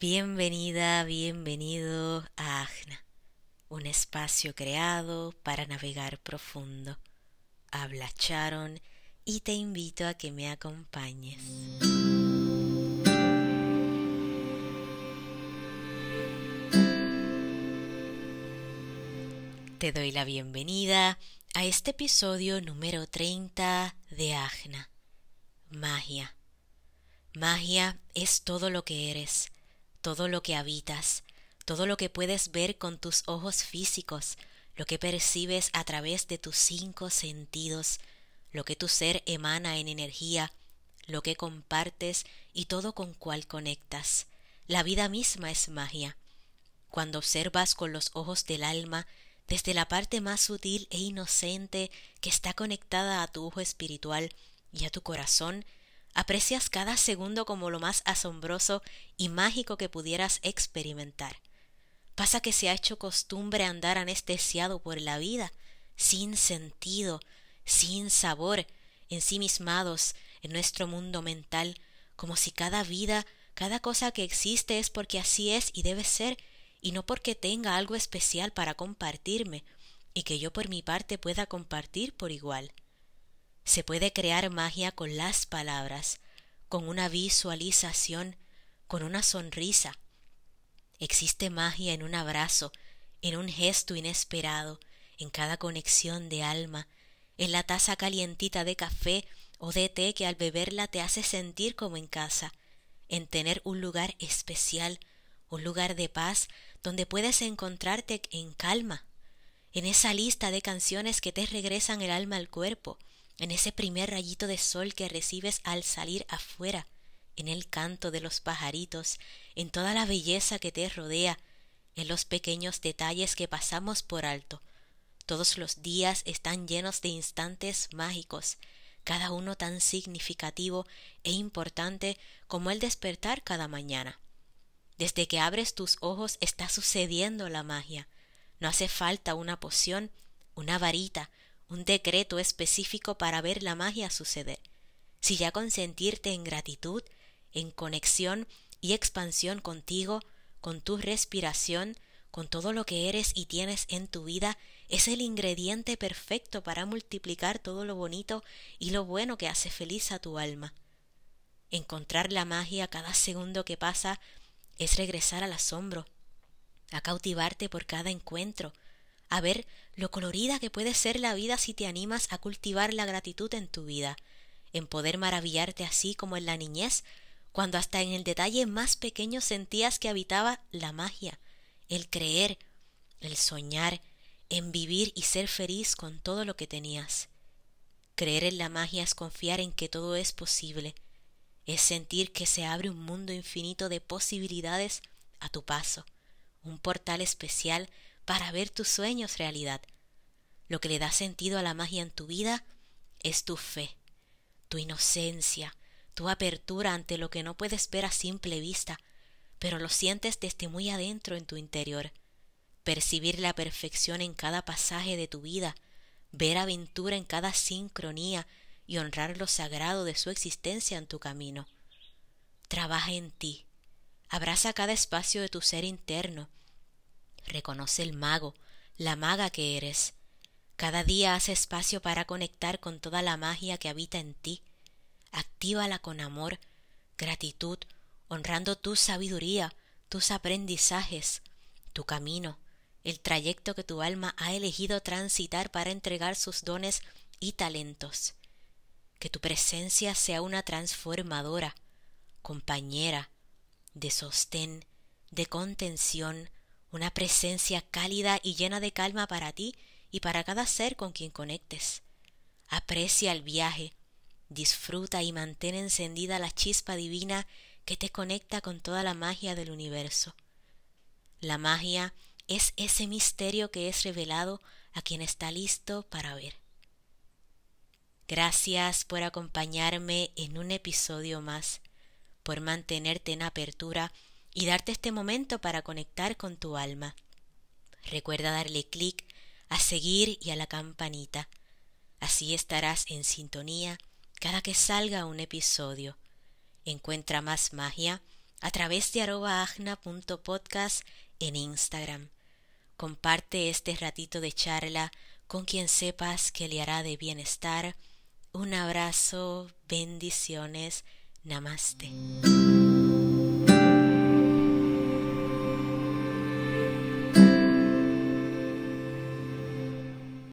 Bienvenida, bienvenido a Agna, un espacio creado para navegar profundo. Habla Charon y te invito a que me acompañes. Te doy la bienvenida a este episodio número 30 de Agna. Magia. Magia es todo lo que eres todo lo que habitas, todo lo que puedes ver con tus ojos físicos, lo que percibes a través de tus cinco sentidos, lo que tu ser emana en energía, lo que compartes y todo con cual conectas. La vida misma es magia. Cuando observas con los ojos del alma, desde la parte más sutil e inocente que está conectada a tu ojo espiritual y a tu corazón, aprecias cada segundo como lo más asombroso y mágico que pudieras experimentar. Pasa que se ha hecho costumbre andar anestesiado por la vida, sin sentido, sin sabor, ensimismados en nuestro mundo mental, como si cada vida, cada cosa que existe es porque así es y debe ser, y no porque tenga algo especial para compartirme, y que yo por mi parte pueda compartir por igual. Se puede crear magia con las palabras, con una visualización, con una sonrisa. Existe magia en un abrazo, en un gesto inesperado, en cada conexión de alma, en la taza calientita de café o de té que al beberla te hace sentir como en casa, en tener un lugar especial, un lugar de paz donde puedes encontrarte en calma, en esa lista de canciones que te regresan el alma al cuerpo, en ese primer rayito de sol que recibes al salir afuera, en el canto de los pajaritos, en toda la belleza que te rodea, en los pequeños detalles que pasamos por alto. Todos los días están llenos de instantes mágicos, cada uno tan significativo e importante como el despertar cada mañana. Desde que abres tus ojos está sucediendo la magia. No hace falta una poción, una varita, un decreto específico para ver la magia suceder, si ya consentirte en gratitud, en conexión y expansión contigo, con tu respiración, con todo lo que eres y tienes en tu vida, es el ingrediente perfecto para multiplicar todo lo bonito y lo bueno que hace feliz a tu alma. Encontrar la magia cada segundo que pasa es regresar al asombro, a cautivarte por cada encuentro, a ver lo colorida que puede ser la vida si te animas a cultivar la gratitud en tu vida, en poder maravillarte así como en la niñez, cuando hasta en el detalle más pequeño sentías que habitaba la magia, el creer, el soñar, en vivir y ser feliz con todo lo que tenías. Creer en la magia es confiar en que todo es posible, es sentir que se abre un mundo infinito de posibilidades a tu paso, un portal especial para ver tus sueños realidad. Lo que le da sentido a la magia en tu vida es tu fe, tu inocencia, tu apertura ante lo que no puedes ver a simple vista, pero lo sientes desde muy adentro en tu interior. Percibir la perfección en cada pasaje de tu vida, ver aventura en cada sincronía y honrar lo sagrado de su existencia en tu camino. Trabaja en ti, abraza cada espacio de tu ser interno, Reconoce el mago, la maga que eres. Cada día haz espacio para conectar con toda la magia que habita en ti. Actívala con amor, gratitud, honrando tu sabiduría, tus aprendizajes, tu camino, el trayecto que tu alma ha elegido transitar para entregar sus dones y talentos. Que tu presencia sea una transformadora, compañera, de sostén, de contención, una presencia cálida y llena de calma para ti y para cada ser con quien conectes. Aprecia el viaje, disfruta y mantén encendida la chispa divina que te conecta con toda la magia del universo. La magia es ese misterio que es revelado a quien está listo para ver. Gracias por acompañarme en un episodio más, por mantenerte en apertura y darte este momento para conectar con tu alma. Recuerda darle clic a seguir y a la campanita. Así estarás en sintonía cada que salga un episodio. Encuentra más magia a través de arrobaagna.podcast en Instagram. Comparte este ratito de charla con quien sepas que le hará de bienestar. Un abrazo, bendiciones, namaste.